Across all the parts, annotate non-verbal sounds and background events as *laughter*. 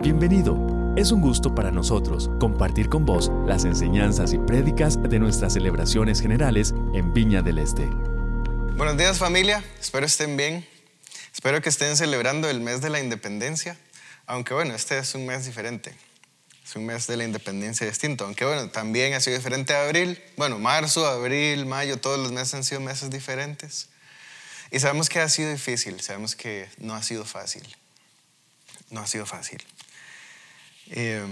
Bienvenido. Es un gusto para nosotros compartir con vos las enseñanzas y prédicas de nuestras celebraciones generales en Viña del Este. Buenos días familia, espero estén bien. Espero que estén celebrando el mes de la independencia, aunque bueno, este es un mes diferente. Es un mes de la independencia distinto, aunque bueno, también ha sido diferente a abril. Bueno, marzo, abril, mayo, todos los meses han sido meses diferentes. Y sabemos que ha sido difícil, sabemos que no ha sido fácil. No ha sido fácil. Eh,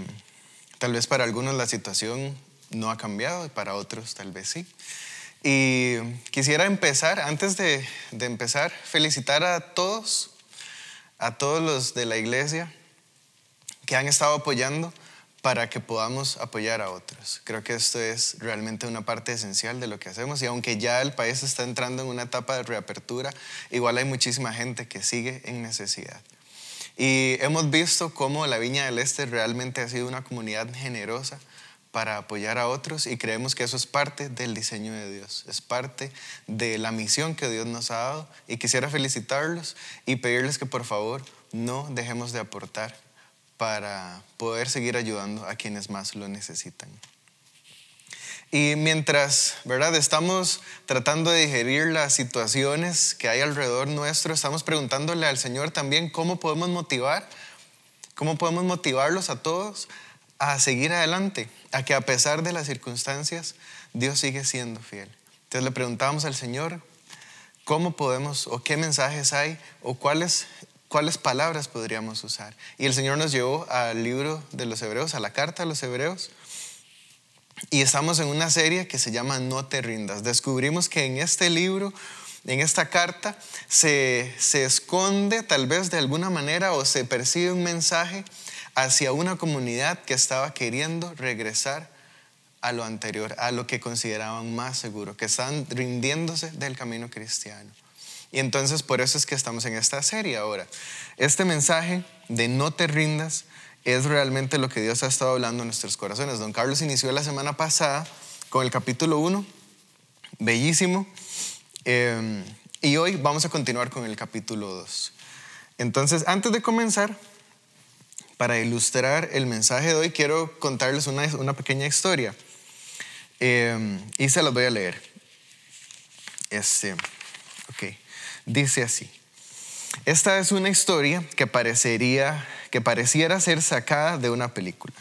tal vez para algunos la situación no ha cambiado y para otros tal vez sí. Y quisiera empezar, antes de empezar, felicitar a todos, a todos los de la iglesia que han estado apoyando para que podamos apoyar a otros. Creo que esto es realmente una parte esencial de lo que hacemos y aunque ya el país está entrando en una etapa de reapertura, igual hay muchísima gente que sigue en necesidad. Y hemos visto cómo la Viña del Este realmente ha sido una comunidad generosa para apoyar a otros y creemos que eso es parte del diseño de Dios, es parte de la misión que Dios nos ha dado y quisiera felicitarlos y pedirles que por favor no dejemos de aportar para poder seguir ayudando a quienes más lo necesitan. Y mientras, ¿verdad? Estamos tratando de digerir las situaciones que hay alrededor nuestro, estamos preguntándole al Señor también cómo podemos motivar, cómo podemos motivarlos a todos a seguir adelante, a que a pesar de las circunstancias, Dios sigue siendo fiel. Entonces le preguntamos al Señor cómo podemos o qué mensajes hay o cuáles cuáles palabras podríamos usar. Y el Señor nos llevó al libro de los Hebreos, a la carta a los Hebreos, y estamos en una serie que se llama No te rindas. Descubrimos que en este libro, en esta carta, se, se esconde tal vez de alguna manera o se percibe un mensaje hacia una comunidad que estaba queriendo regresar a lo anterior, a lo que consideraban más seguro, que estaban rindiéndose del camino cristiano. Y entonces por eso es que estamos en esta serie ahora. Este mensaje de no te rindas es realmente lo que Dios ha estado hablando en nuestros corazones. Don Carlos inició la semana pasada con el capítulo 1, bellísimo, eh, y hoy vamos a continuar con el capítulo 2. Entonces, antes de comenzar, para ilustrar el mensaje de hoy, quiero contarles una, pequeña historia. Eh, y se las voy a leer. Este, ok. Dice así. Esta es una historia que, parecería, que pareciera ser sacada de una película.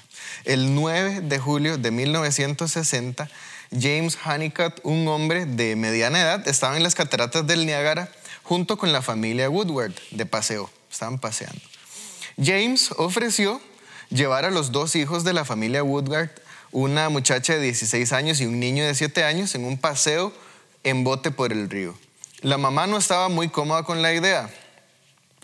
El 9 de julio de 1960, James Honeycutt, un hombre de mediana edad, estaba en las cataratas del Niágara junto con la familia Woodward de paseo. Estaban paseando. James ofreció llevar a los dos hijos de la familia Woodward, una muchacha de 16 años y un niño de 7 años, en un paseo en bote por el río. La mamá no estaba muy cómoda con la idea,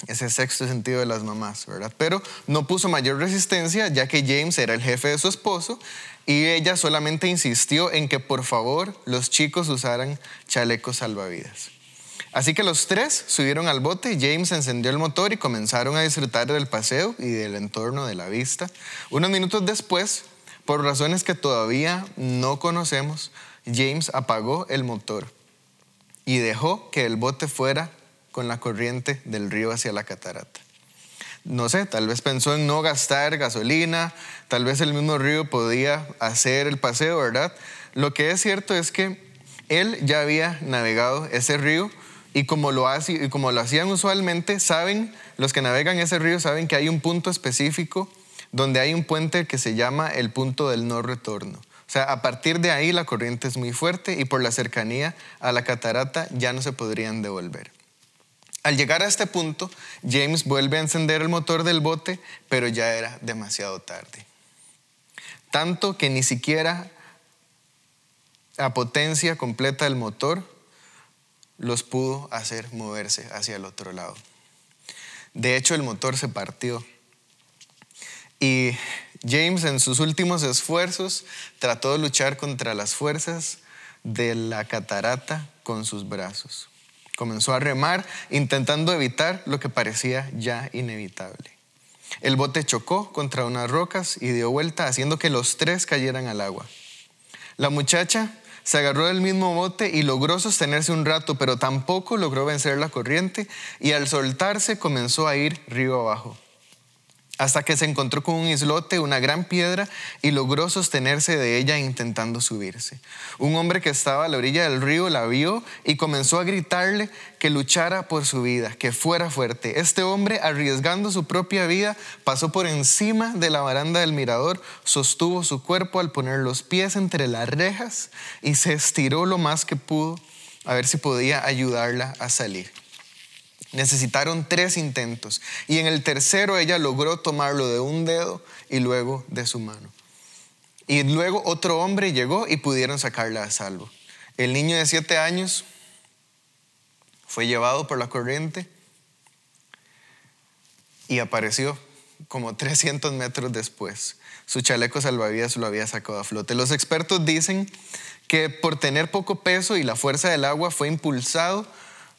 ese sexto sentido de las mamás, ¿verdad? Pero no puso mayor resistencia ya que James era el jefe de su esposo y ella solamente insistió en que por favor los chicos usaran chalecos salvavidas. Así que los tres subieron al bote, James encendió el motor y comenzaron a disfrutar del paseo y del entorno de la vista. Unos minutos después, por razones que todavía no conocemos, James apagó el motor y dejó que el bote fuera con la corriente del río hacia la catarata. No sé, tal vez pensó en no gastar gasolina, tal vez el mismo río podía hacer el paseo, ¿verdad? Lo que es cierto es que él ya había navegado ese río y como lo, hacían usualmente, saben, los que navegan ese río saben que hay un punto específico donde hay un puente que se llama el punto del no retorno. O sea, a partir de ahí la corriente es muy fuerte y por la cercanía a la catarata ya no se podrían devolver. Al llegar a este punto, James vuelve a encender el motor del bote, pero ya era demasiado tarde. Tanto que ni siquiera a potencia completa del motor los pudo hacer moverse hacia el otro lado. De hecho, el motor se partió. Y James en sus últimos esfuerzos trató de luchar contra las fuerzas de la catarata con sus brazos. Comenzó a remar intentando evitar lo que parecía ya inevitable. El bote chocó contra unas rocas y dio vuelta haciendo que los tres cayeran al agua. La muchacha se agarró del mismo bote y logró sostenerse un rato, pero tampoco logró vencer la corriente y al soltarse comenzó a ir río abajo. Hasta que se encontró con un islote, una gran piedra, y logró sostenerse de ella intentando subirse. Un hombre que estaba a la orilla del río la vio y comenzó a gritarle que luchara por su vida, que fuera fuerte. Este hombre, arriesgando su propia vida, pasó por encima de la baranda del mirador, sostuvo su cuerpo al poner los pies entre las rejas y se estiró lo más que pudo a ver si podía ayudarla a salir. Necesitaron tres intentos y en el tercero ella logró tomarlo de un dedo y luego de su mano. Y luego otro hombre llegó y pudieron sacarla a salvo. El niño de siete años fue llevado por la corriente y apareció como 300 metros después. Su chaleco salvavidas lo había sacado a flote. Los expertos dicen que por tener poco peso y la fuerza del agua fue impulsado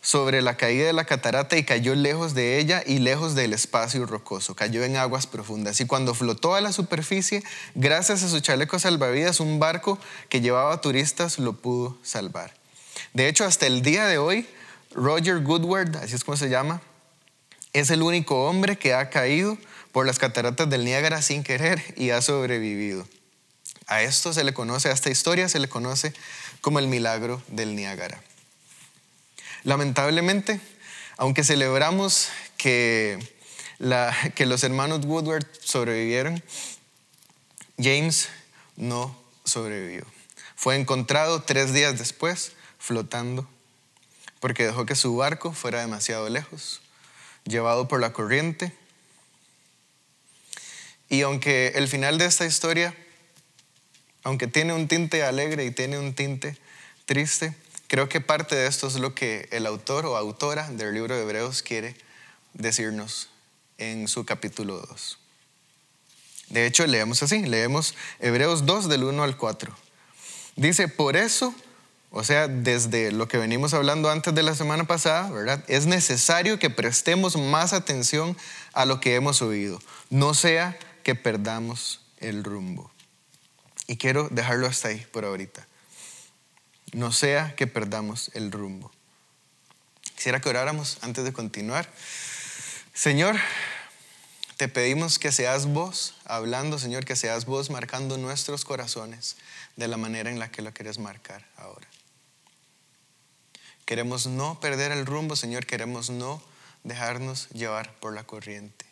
sobre la caída de la catarata y cayó lejos de ella y lejos del espacio rocoso, cayó en aguas profundas. Y cuando flotó a la superficie, gracias a su chaleco salvavidas, un barco que llevaba turistas lo pudo salvar. De hecho, hasta el día de hoy, Roger Goodward, así es como se llama, es el único hombre que ha caído por las cataratas del Niágara sin querer y ha sobrevivido. A esto se le conoce, a esta historia se le conoce como el milagro del Niágara. Lamentablemente, aunque celebramos que, los hermanos Woodward sobrevivieron, James no sobrevivió. Fue encontrado tres días después flotando porque dejó que su barco fuera demasiado lejos, llevado por la corriente. Y aunque el final de esta historia, aunque tiene un tinte alegre y tiene un tinte triste, Creo que parte de esto es lo que el autor o autora del libro de Hebreos quiere decirnos en su capítulo 2. De hecho, leemos así, leemos Hebreos 2 del 1 al 4. Dice, por eso, o sea, desde lo que venimos hablando antes de la semana pasada, ¿verdad? Es necesario que prestemos más atención a lo que hemos oído, no sea que perdamos el rumbo. Y quiero dejarlo hasta ahí por ahorita no sea que perdamos el rumbo. Quisiera que oráramos antes de continuar. Señor, te pedimos que seas vos hablando, Señor, que seas vos marcando nuestros corazones de la manera en la que lo quieres marcar ahora. Queremos no perder el rumbo, Señor, queremos no dejarnos llevar por la corriente.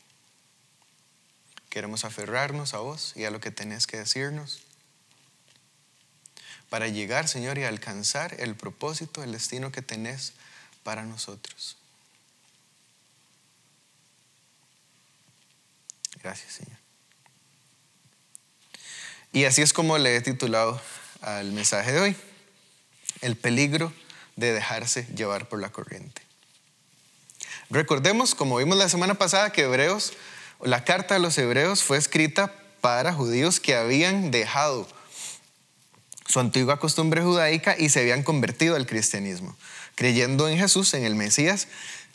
Queremos aferrarnos a vos y a lo que tenés que decirnos para llegar, Señor, y alcanzar el propósito, el destino que tenés para nosotros. Gracias, Señor. Y así es como le he titulado al mensaje de hoy, el peligro de dejarse llevar por la corriente. Recordemos, como vimos la semana pasada, que Hebreos, la carta de los Hebreos fue escrita para judíos que habían dejado su antigua costumbre judaica y se habían convertido al cristianismo. Creyendo en Jesús, en el Mesías,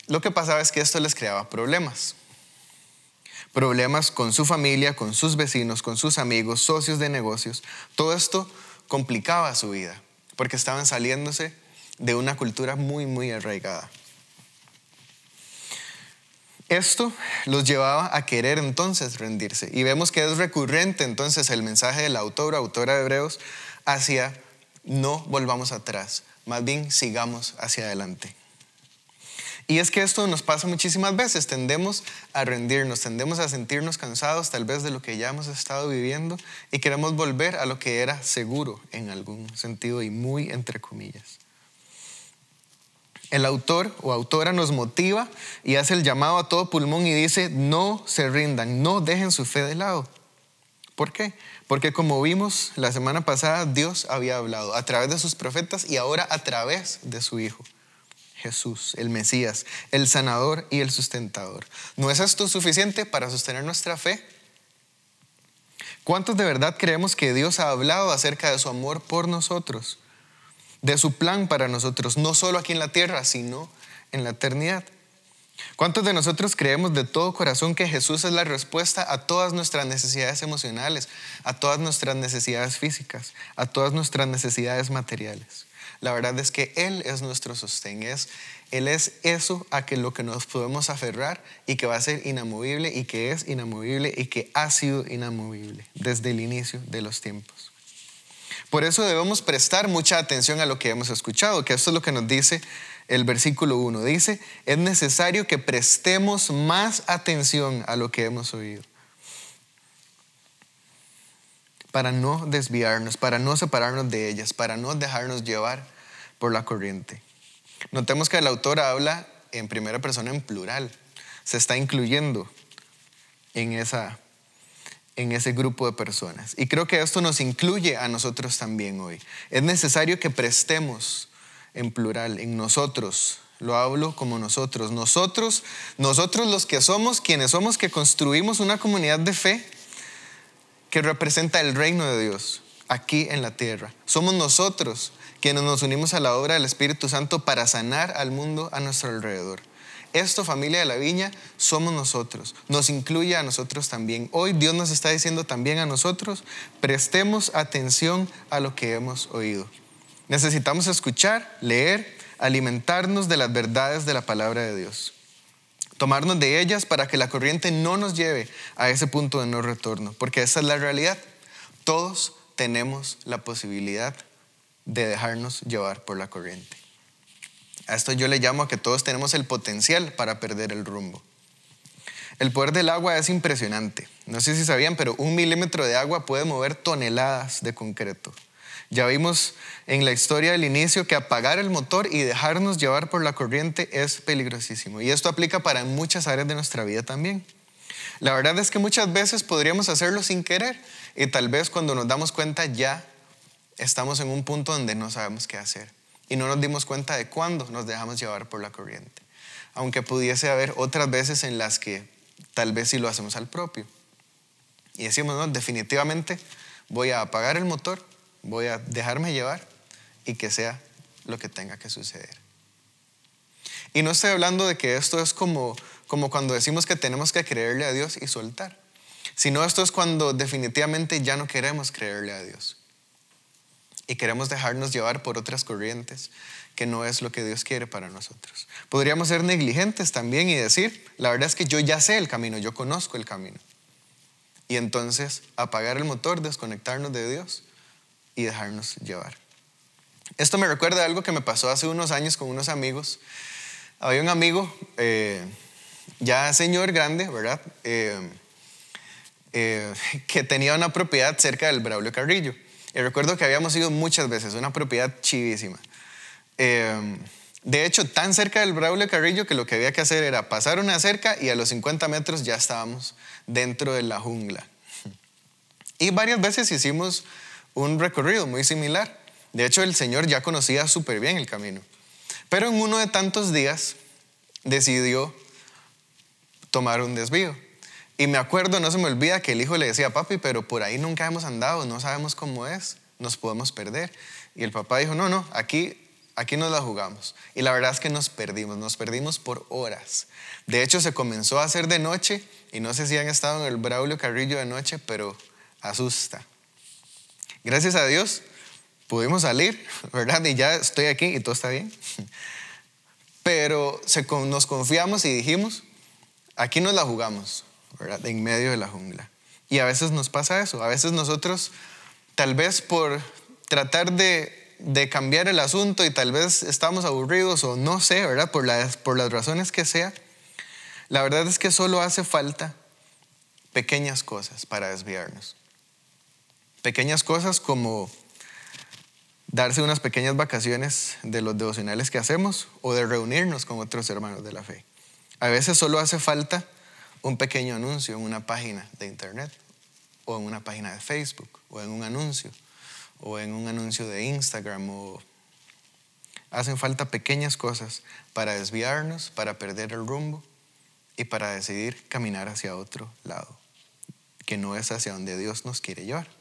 lo que pasaba es que esto les creaba problemas. Problemas con su familia, con sus vecinos, con sus amigos, socios de negocios. Todo esto complicaba su vida porque estaban saliéndose de una cultura muy, muy arraigada. Esto los llevaba a querer entonces rendirse. Y vemos que es recurrente entonces el mensaje del autor, autora de Hebreos, hacia no volvamos atrás, más bien sigamos hacia adelante. Y es que esto nos pasa muchísimas veces, tendemos a rendirnos, tendemos a sentirnos cansados tal vez de lo que ya hemos estado viviendo y queremos volver a lo que era seguro en algún sentido y muy entre comillas. El autor o autora nos motiva y hace el llamado a todo pulmón y dice, no se rindan, no dejen su fe de lado. ¿Por qué? Porque como vimos la semana pasada, Dios había hablado a través de sus profetas y ahora a través de su Hijo, Jesús, el Mesías, el sanador y el sustentador. ¿No es esto suficiente para sostener nuestra fe? ¿Cuántos de verdad creemos que Dios ha hablado acerca de su amor por nosotros, de su plan para nosotros, no solo aquí en la tierra, sino en la eternidad? ¿Cuántos de nosotros creemos de todo corazón que Jesús es la respuesta a todas nuestras necesidades emocionales, a todas nuestras necesidades físicas, a todas nuestras necesidades materiales? La verdad es que Él es nuestro sostén, es, Él es eso a que lo que nos podemos aferrar y que va a ser inamovible y que es inamovible y que ha sido inamovible desde el inicio de los tiempos. Por eso debemos prestar mucha atención a lo que hemos escuchado, que esto es lo que nos dice el versículo 1. Dice, es necesario que prestemos más atención a lo que hemos oído para no desviarnos, para no separarnos de ellas, para no dejarnos llevar por la corriente. Notemos que el autor habla en primera persona en plural, se está incluyendo en, esa, en ese grupo de personas. Y creo que esto nos incluye a nosotros también hoy. Es necesario que prestemos en plural, en nosotros, lo hablo como nosotros, nosotros, nosotros los que somos, quienes somos que construimos una comunidad de fe, que representa el reino de Dios aquí en la tierra. Somos nosotros quienes nos unimos a la obra del Espíritu Santo para sanar al mundo a nuestro alrededor. Esto, familia de la viña, somos nosotros. Nos incluye a nosotros también. Hoy Dios nos está diciendo también a nosotros, prestemos atención a lo que hemos oído. Necesitamos escuchar, leer, alimentarnos de las verdades de la palabra de Dios tomarnos de ellas para que la corriente no nos lleve a ese punto de no retorno, porque esa es la realidad. Todos tenemos la posibilidad de dejarnos llevar por la corriente. A esto yo le llamo a que todos tenemos el potencial para perder el rumbo. El poder del agua es impresionante. No sé si sabían, pero un milímetro de agua puede mover toneladas de concreto. Ya vimos en la historia del inicio que apagar el motor y dejarnos llevar por la corriente es peligrosísimo. Y esto aplica para muchas áreas de nuestra vida también. La verdad es que muchas veces podríamos hacerlo sin querer y tal vez cuando nos damos cuenta ya estamos en un punto donde no sabemos qué hacer y no nos dimos cuenta de cuándo nos dejamos llevar por la corriente. Aunque pudiese haber otras veces en las que tal vez sí lo hacemos al propio. Y decimos, no, definitivamente voy a apagar el motor voy a dejarme llevar y que sea lo que tenga que suceder. Y no estoy hablando de que esto es como, como cuando decimos que tenemos que creerle a Dios y soltar, sino esto es cuando definitivamente ya no queremos creerle a Dios y queremos dejarnos llevar por otras corrientes que no es lo que Dios quiere para nosotros. Podríamos ser negligentes también y decir, la verdad es que yo ya sé el camino, yo conozco el camino. Y entonces apagar el motor, desconectarnos de Dios y dejarnos llevar. Esto me recuerda algo que me pasó hace unos años con unos amigos. Había un amigo, eh, ya señor grande, ¿verdad? Eh, eh, *laughs* que tenía una propiedad cerca del Braulio Carrillo. Y recuerdo que habíamos ido muchas veces, una propiedad chivísima. de hecho, tan cerca del Braulio Carrillo que lo que había que hacer era pasar una cerca y a los 50 metros ya estábamos dentro de la jungla. *laughs* Y varias veces hicimos un recorrido muy similar. De hecho, el Señor ya conocía súper bien el camino. Pero en uno de tantos días decidió tomar un desvío. Y me acuerdo, no se me olvida, que el hijo le decía, papi, pero por ahí nunca hemos andado, no sabemos cómo es, nos podemos perder. Y el papá dijo, no, no, aquí, aquí nos la jugamos. Y la verdad es que nos perdimos, nos perdimos por horas. De hecho, se comenzó a hacer de noche, y no sé si han estado en el Braulio Carrillo de noche, pero asusta. Gracias a Dios pudimos salir, ¿verdad? Y ya estoy aquí y todo está bien. Pero nos confiamos y dijimos, aquí nos la jugamos, ¿verdad? En medio de la jungla. Y a veces nos pasa eso. A veces nosotros, tal vez por tratar de, cambiar el asunto y tal vez estamos aburridos o no sé, ¿verdad? Por las razones que sea, la verdad es que solo hace falta pequeñas cosas para desviarnos. Pequeñas cosas como darse unas pequeñas vacaciones de los devocionales que hacemos o de reunirnos con otros hermanos de la fe. A veces solo hace falta un pequeño anuncio en una página de internet o en una página de Facebook o en un anuncio o en un anuncio de Instagram o hacen falta pequeñas cosas para desviarnos, para perder el rumbo y para decidir caminar hacia otro lado, que no es hacia donde Dios nos quiere llevar.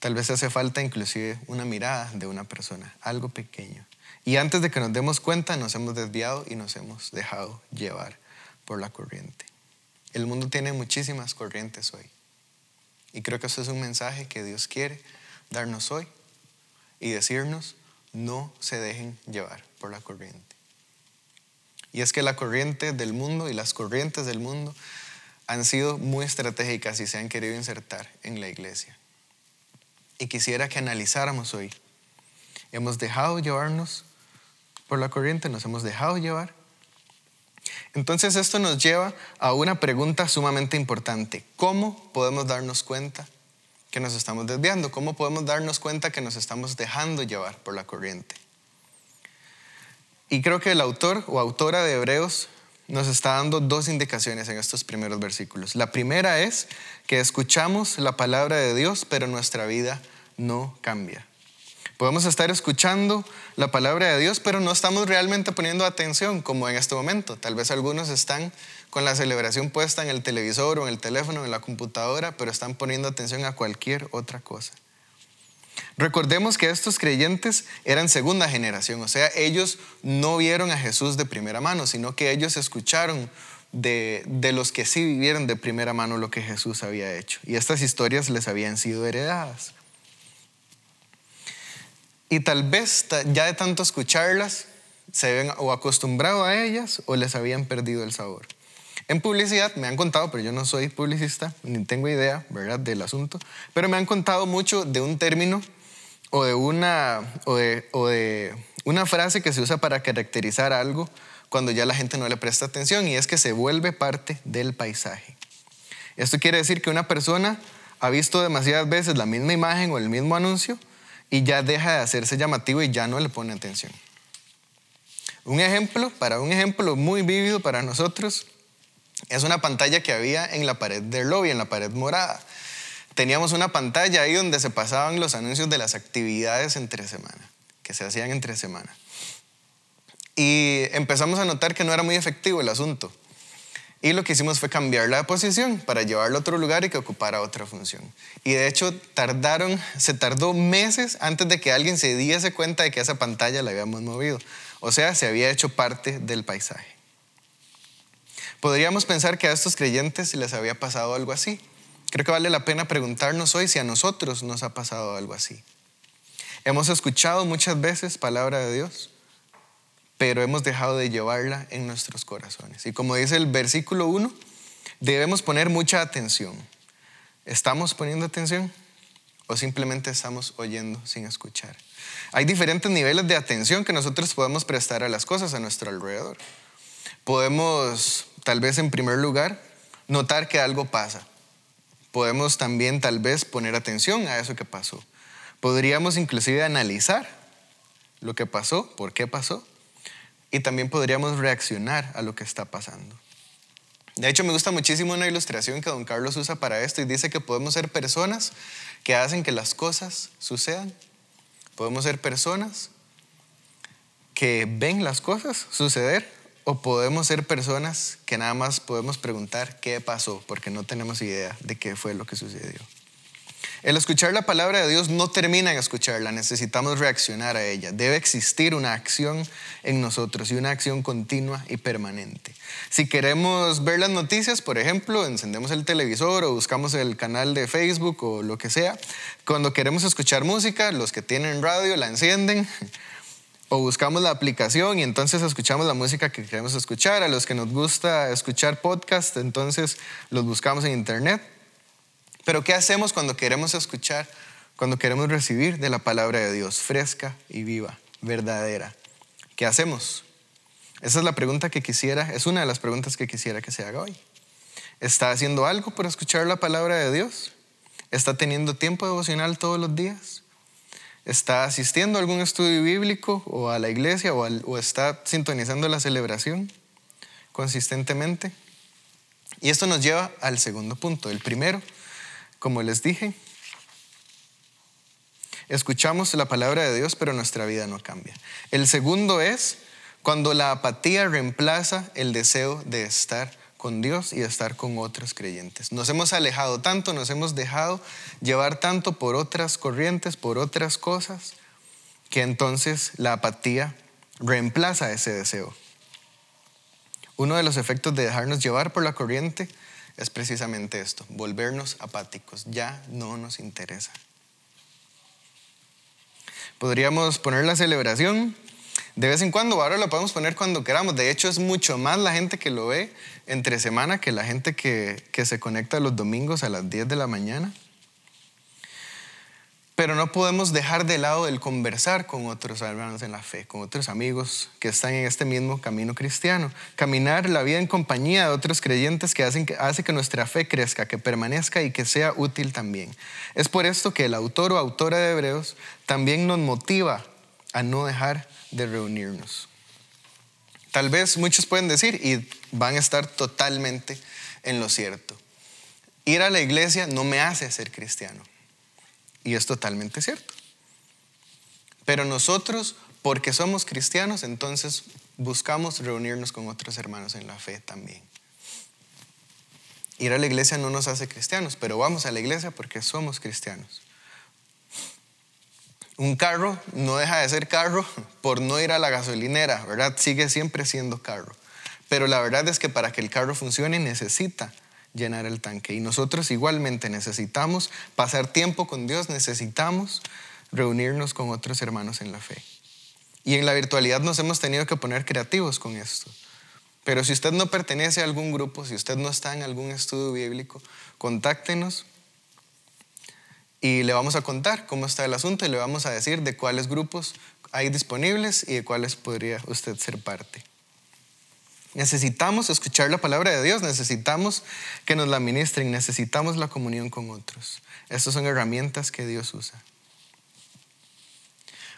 Tal vez hace falta inclusive una mirada de una persona, algo pequeño. Y antes de que nos demos cuenta, nos hemos desviado y nos hemos dejado llevar por la corriente. El mundo tiene muchísimas corrientes hoy. Y creo que eso es un mensaje que Dios quiere darnos hoy y decirnos, no se dejen llevar por la corriente. Y es que la corriente del mundo y las corrientes del mundo han sido muy estratégicas y se han querido insertar en la iglesia. Y quisiera que analizáramos hoy. Hemos dejado llevarnos por la corriente, nos hemos dejado llevar. Entonces esto nos lleva a una pregunta sumamente importante. ¿Cómo podemos darnos cuenta que nos estamos desviando? ¿Cómo podemos darnos cuenta que nos estamos dejando llevar por la corriente? Y creo que el autor o autora de Hebreos nos está dando dos indicaciones en estos primeros versículos. La primera es que escuchamos la palabra de Dios, pero nuestra vida no cambia. Podemos estar escuchando la palabra de Dios, pero no estamos realmente poniendo atención como en este momento. Tal vez algunos están con la celebración puesta en el televisor o en el teléfono, en la computadora, pero están poniendo atención a cualquier otra cosa. Recordemos que estos creyentes eran segunda generación, o sea, ellos no vieron a Jesús de primera mano, sino que ellos escucharon de, de, los que sí vivieron de primera mano lo que Jesús había hecho. Y estas historias les habían sido heredadas. Y tal vez ya de tanto escucharlas, se ven o acostumbrado a ellas o les habían perdido el sabor. En publicidad me han contado, pero yo no soy publicista, ni tengo idea, ¿verdad?, del asunto, pero me han contado mucho de un término o de una, o de, o de una frase que se usa para caracterizar algo cuando ya la gente no le presta atención y es que se vuelve parte del paisaje. Esto quiere decir que una persona ha visto demasiadas veces la misma imagen o el mismo anuncio y ya deja de hacerse llamativo y ya no le pone atención. Un ejemplo, para un ejemplo muy vívido para nosotros, es una pantalla que había en la pared del lobby, en la pared morada. Teníamos una pantalla ahí donde se pasaban los anuncios de las actividades entre semana, que se hacían entre semana. Y empezamos a notar que no era muy efectivo el asunto. Y lo que hicimos fue cambiar la posición para llevarlo a otro lugar y que ocupara otra función. Y de hecho tardaron, se tardó meses antes de que alguien se diese cuenta de que esa pantalla la habíamos movido. O sea, se había hecho parte del paisaje. Podríamos pensar que a estos creyentes les había pasado algo así. Creo que vale la pena preguntarnos hoy si a nosotros nos ha pasado algo así. Hemos escuchado muchas veces palabra de Dios, pero hemos dejado de llevarla en nuestros corazones. Y como dice el versículo 1, debemos poner mucha atención. ¿Estamos poniendo atención o simplemente estamos oyendo sin escuchar? Hay diferentes niveles de atención que nosotros podemos prestar a las cosas a nuestro alrededor. Podemos, tal vez en primer lugar, notar que algo pasa. Podemos también tal vez poner atención a eso que pasó. Podríamos inclusive analizar lo que pasó, por qué pasó, y también podríamos reaccionar a lo que está pasando. De hecho, me gusta muchísimo una ilustración que don Carlos usa para esto y dice que podemos ser personas que hacen que las cosas sucedan. Podemos ser personas que ven las cosas suceder o podemos ser personas que nada más podemos preguntar qué pasó porque no tenemos idea de qué fue lo que sucedió. El escuchar la palabra de Dios no termina en escucharla, necesitamos reaccionar a ella. Debe existir una acción en nosotros y una acción continua y permanente. Si queremos ver las noticias, por ejemplo, encendemos el televisor o buscamos el canal de Facebook o lo que sea. Cuando queremos escuchar música, los que tienen radio la encienden o buscamos la aplicación y entonces escuchamos la música que queremos escuchar. A los que nos gusta escuchar podcast, entonces los buscamos en internet. Pero ¿qué hacemos cuando queremos escuchar, cuando queremos recibir de la palabra de Dios fresca y viva, verdadera? ¿Qué hacemos? Esa es la pregunta que quisiera, es una de las preguntas que quisiera que se haga hoy. ¿Está haciendo algo por escuchar la palabra de Dios? ¿Está teniendo tiempo devocional todos los días? ¿Está asistiendo a algún estudio bíblico o a la iglesia o, está sintonizando la celebración consistentemente? Y esto nos lleva al segundo punto. El primero como les dije, escuchamos la palabra de Dios, pero nuestra vida no cambia. El segundo es cuando la apatía reemplaza el deseo de estar con Dios y estar con otros creyentes. Nos hemos alejado tanto, nos hemos dejado llevar tanto por otras corrientes, por otras cosas, que entonces la apatía reemplaza ese deseo. Uno de los efectos de dejarnos llevar por la corriente es precisamente esto, volvernos apáticos, ya no nos interesa. Podríamos poner la celebración de vez en cuando, ahora lo podemos poner cuando queramos. De hecho, es mucho más la gente que lo ve entre semana que la gente que, que se conecta los domingos a las 10 de la mañana. Pero no podemos dejar de lado el conversar con otros hermanos en la fe, con otros amigos que están en este mismo camino cristiano. Caminar la vida en compañía de otros creyentes que hacen que, hace que nuestra fe crezca, que permanezca y que sea útil también. Es por esto que el autor o autora de Hebreos también nos motiva a no dejar de reunirnos. Tal vez muchos pueden decir, y van a estar totalmente en lo cierto, ir a la iglesia no me hace ser cristiano. Y es totalmente cierto. Pero nosotros, porque somos cristianos, entonces buscamos reunirnos con otros hermanos en la fe también. Ir a la iglesia no nos hace cristianos, pero vamos a la iglesia porque somos cristianos. Un carro no deja de ser carro por no ir a la gasolinera, ¿verdad? Sigue siempre siendo carro. Pero la verdad es que para que el carro funcione necesita llenar el tanque. Y nosotros igualmente necesitamos pasar tiempo con Dios, necesitamos reunirnos con otros hermanos en la fe. Y en la virtualidad nos hemos tenido que poner creativos con esto. Pero si usted no pertenece a algún grupo, si usted no está en algún estudio bíblico, contáctenos y le vamos a contar cómo está el asunto y le vamos a decir de cuáles grupos hay disponibles y de cuáles podría usted ser parte. Necesitamos escuchar la palabra de Dios, necesitamos que nos la ministren, necesitamos la comunión con otros. Estas son herramientas que Dios usa.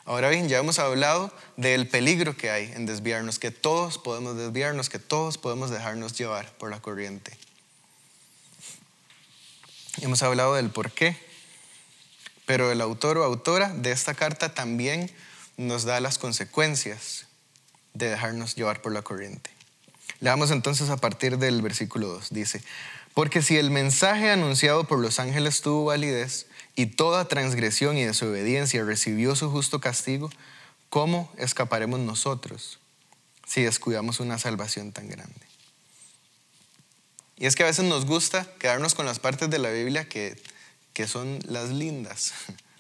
Ahora bien, ya hemos hablado del peligro que hay en desviarnos, que todos podemos desviarnos, que todos podemos dejarnos llevar por la corriente. Hemos hablado del por qué, pero el autor o autora de esta carta también nos da las consecuencias de dejarnos llevar por la corriente. Leamos entonces a partir del versículo 2. Dice, porque si el mensaje anunciado por los ángeles tuvo validez y toda transgresión y desobediencia recibió su justo castigo, ¿cómo escaparemos nosotros si descuidamos una salvación tan grande? Y es que a veces nos gusta quedarnos con las partes de la Biblia que, que son las lindas. *laughs*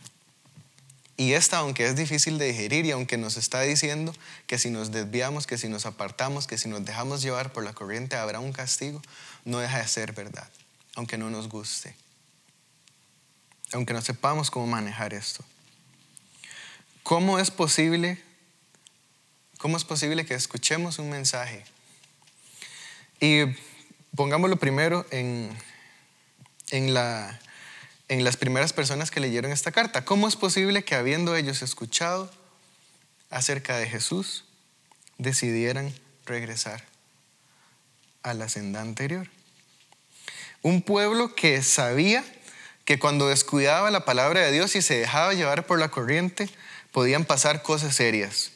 Y esta, aunque es difícil de digerir y aunque nos está diciendo que si nos desviamos, que si nos apartamos, que si nos dejamos llevar por la corriente habrá un castigo, no deja de ser verdad, aunque no nos guste, aunque no sepamos cómo manejar esto. ¿Cómo es posible, cómo es posible que escuchemos un mensaje? Y pongámoslo primero en, en la en las primeras personas que leyeron esta carta. ¿Cómo es posible que habiendo ellos escuchado acerca de Jesús, decidieran regresar a la senda anterior? Un pueblo que sabía que cuando descuidaba la palabra de Dios y se dejaba llevar por la corriente, podían pasar cosas serias,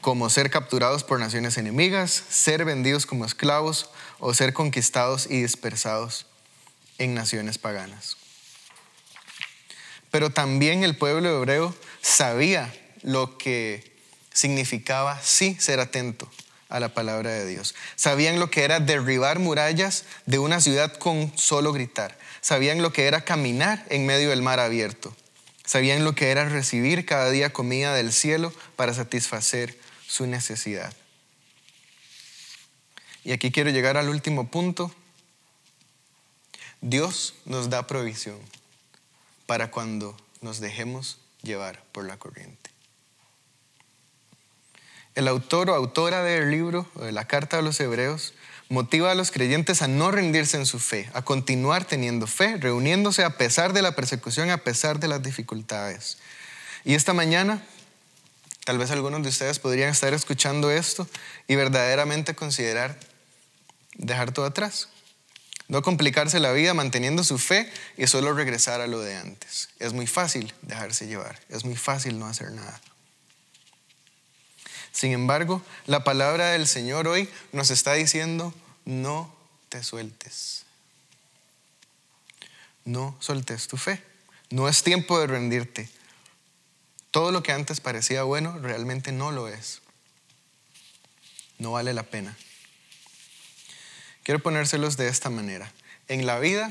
como ser capturados por naciones enemigas, ser vendidos como esclavos o ser conquistados y dispersados en naciones paganas. Pero también el pueblo hebreo sabía lo que significaba sí ser atento a la palabra de Dios. Sabían lo que era derribar murallas de una ciudad con solo gritar. Sabían lo que era caminar en medio del mar abierto. Sabían lo que era recibir cada día comida del cielo para satisfacer su necesidad. Y aquí quiero llegar al último punto. Dios nos da provisión para cuando nos dejemos llevar por la corriente. El autor o autora del libro o de la carta de los hebreos motiva a los creyentes a no rendirse en su fe, a continuar teniendo fe, reuniéndose a pesar de la persecución, a pesar de las dificultades. Y esta mañana, tal vez algunos de ustedes podrían estar escuchando esto y verdaderamente considerar dejar todo atrás, no complicarse la vida manteniendo su fe y solo regresar a lo de antes. Es muy fácil dejarse llevar, es muy fácil no hacer nada. Sin embargo, la palabra del Señor hoy nos está diciendo, no te sueltes. No soltes tu fe. No es tiempo de rendirte. Todo lo que antes parecía bueno realmente no lo es. No vale la pena. Quiero ponérselos de esta manera. En la vida,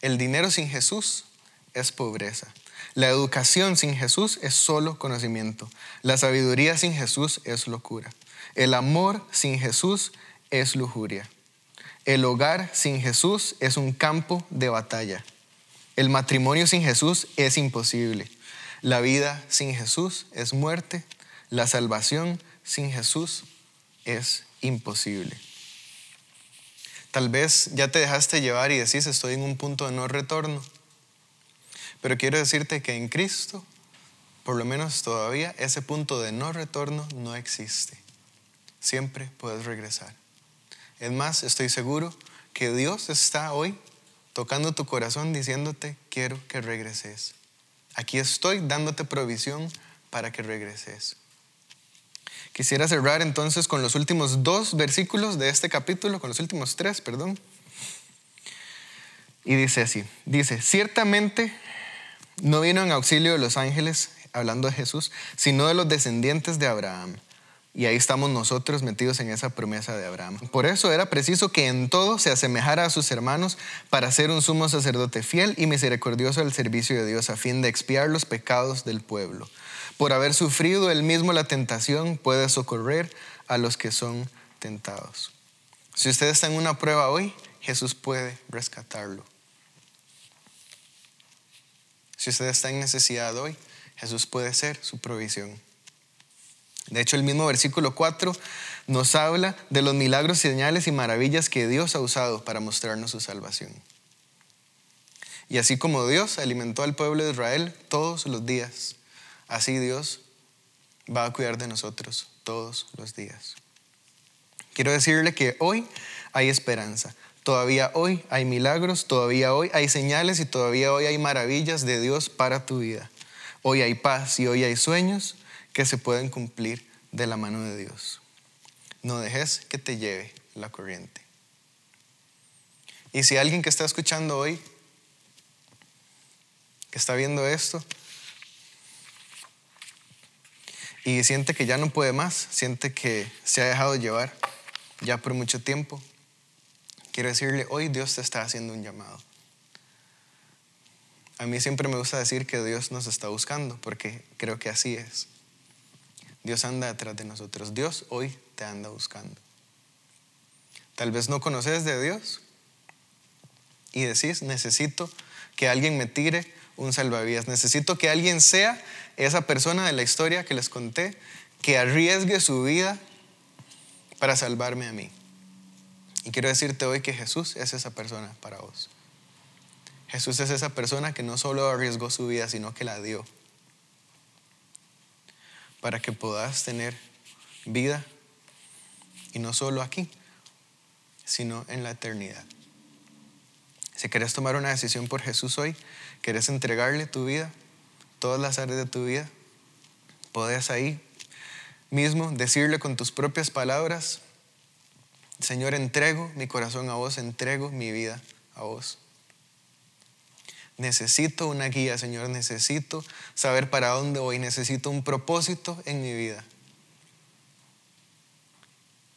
el dinero sin Jesús es pobreza. La educación sin Jesús es solo conocimiento. La sabiduría sin Jesús es locura. El amor sin Jesús es lujuria. El hogar sin Jesús es un campo de batalla. El matrimonio sin Jesús es imposible. La vida sin Jesús es muerte. La salvación sin Jesús es imposible. Tal vez ya te dejaste llevar y decís, estoy en un punto de no retorno. Pero quiero decirte que en Cristo, por lo menos todavía, ese punto de no retorno no existe. Siempre puedes regresar. Es más, estoy seguro que Dios está hoy tocando tu corazón diciéndote, quiero que regreses. Aquí estoy dándote provisión para que regreses. Quisiera cerrar entonces con los últimos dos versículos de este capítulo, con los últimos tres, perdón. Y dice así, dice, ciertamente no vino en auxilio de los ángeles, hablando de Jesús, sino de los descendientes de Abraham. Y ahí estamos nosotros metidos en esa promesa de Abraham. Por eso era preciso que en todo se asemejara a sus hermanos para ser un sumo sacerdote fiel y misericordioso al servicio de Dios a fin de expiar los pecados del pueblo. Por haber sufrido él mismo la tentación, puede socorrer a los que son tentados. Si usted está en una prueba hoy, Jesús puede rescatarlo. Si usted está en necesidad hoy, Jesús puede ser su provisión. De hecho, el mismo versículo 4 nos habla de los milagros, señales y maravillas que Dios ha usado para mostrarnos su salvación. Y así como Dios alimentó al pueblo de Israel todos los días, así Dios va a cuidar de nosotros todos los días. Quiero decirle que hoy hay esperanza. Todavía hoy hay milagros, todavía hoy hay señales y todavía hoy hay maravillas de Dios para tu vida. Hoy hay paz y hoy hay sueños que se pueden cumplir de la mano de Dios. No dejes que te lleve la corriente. Y si alguien que está escuchando hoy, que está viendo esto, y siente que ya no puede más, siente que se ha dejado llevar ya por mucho tiempo, quiero decirle, hoy Dios te está haciendo un llamado. A mí siempre me gusta decir que Dios nos está buscando, porque creo que así es. Dios anda detrás de nosotros. Dios hoy te anda buscando. Tal vez no conoces de Dios y decís, necesito que alguien me tire un salvavidas. Necesito que alguien sea esa persona de la historia que les conté que arriesgue su vida para salvarme a mí. Y quiero decirte hoy que Jesús es esa persona para vos. Jesús es esa persona que no solo arriesgó su vida, sino que la dio para que puedas tener vida y no solo aquí, sino en la eternidad. Si quieres tomar una decisión por Jesús hoy, quieres entregarle tu vida, todas las áreas de tu vida, puedes ahí mismo decirle con tus propias palabras, Señor, entrego mi corazón a vos, entrego mi vida a vos. Necesito una guía, Señor, necesito saber para dónde voy, necesito un propósito en mi vida.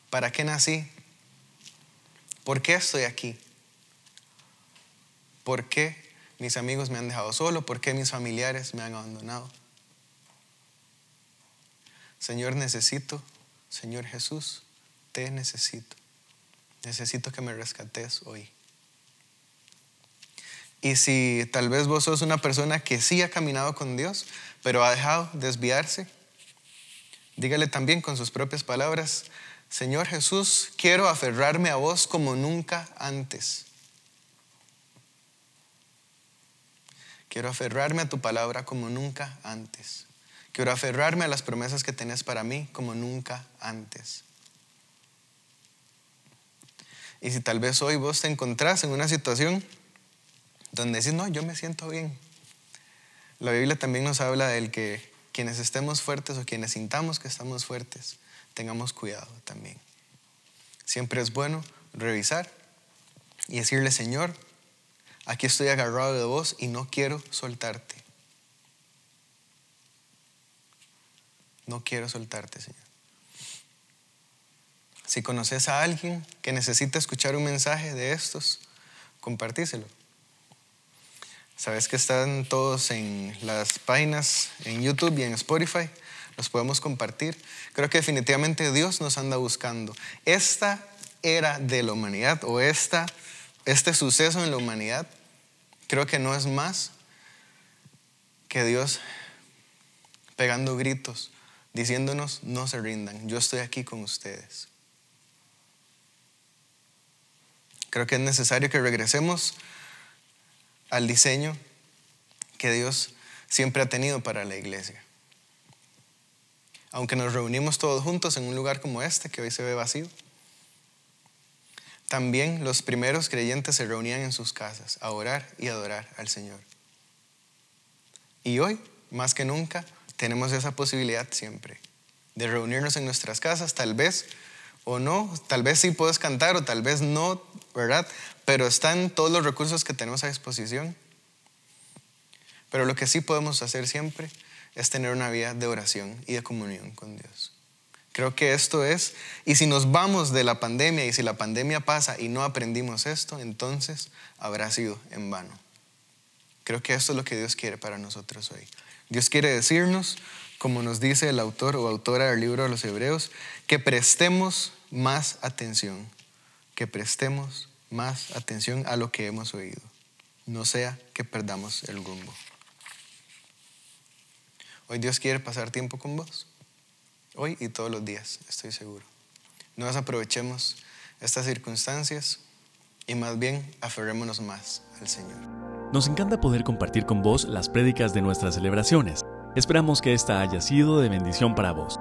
¿Para qué nací? ¿Por qué estoy aquí? ¿Por qué mis amigos me han dejado solo? ¿Por qué mis familiares me han abandonado? Señor, necesito, Señor Jesús, te necesito. Necesito que me rescates hoy. Y si tal vez vos sos una persona que sí ha caminado con Dios, pero ha dejado desviarse, dígale también con sus propias palabras, Señor Jesús, quiero aferrarme a vos como nunca antes. Quiero aferrarme a tu palabra como nunca antes. Quiero aferrarme a las promesas que tenés para mí como nunca antes. Y si tal vez hoy vos te encontrás en una situación donde decís, no, yo me siento bien. La Biblia también nos habla del que quienes estemos fuertes o quienes sintamos que estamos fuertes, tengamos cuidado también. Siempre es bueno revisar y decirle, Señor, aquí estoy agarrado de vos y no quiero soltarte. No quiero soltarte, Señor. Si conoces a alguien que necesita escuchar un mensaje de estos, compartíselo. Sabes que están todos en las páginas en YouTube y en Spotify. Los podemos compartir. Creo que definitivamente Dios nos anda buscando. Esta era de la humanidad o esta, este suceso en la humanidad, creo que no es más que Dios pegando gritos, diciéndonos, no se rindan, yo estoy aquí con ustedes. Creo que es necesario que regresemos al diseño que Dios siempre ha tenido para la iglesia. Aunque nos reunimos todos juntos en un lugar como este, que hoy se ve vacío, también los primeros creyentes se reunían en sus casas a orar y adorar al Señor. Y hoy, más que nunca, tenemos esa posibilidad siempre de reunirnos en nuestras casas, tal vez o no, tal vez sí puedes cantar o tal vez no, ¿verdad? Pero están todos los recursos que tenemos a disposición. Pero lo que sí podemos hacer siempre es tener una vida de oración y de comunión con Dios. Creo que esto es, y si nos vamos de la pandemia y si la pandemia pasa y no aprendimos esto, entonces habrá sido en vano. Creo que esto es lo que Dios quiere para nosotros hoy. Dios quiere decirnos, como nos dice el autor o autora del libro de los Hebreos, que prestemos más atención, que prestemos más atención a lo que hemos oído, no sea que perdamos el rumbo. Hoy Dios quiere pasar tiempo con vos, hoy y todos los días, estoy seguro. No aprovechemos estas circunstancias y más bien aferrémonos más al Señor. Nos encanta poder compartir con vos las prédicas de nuestras celebraciones. Esperamos que esta haya sido de bendición para vos.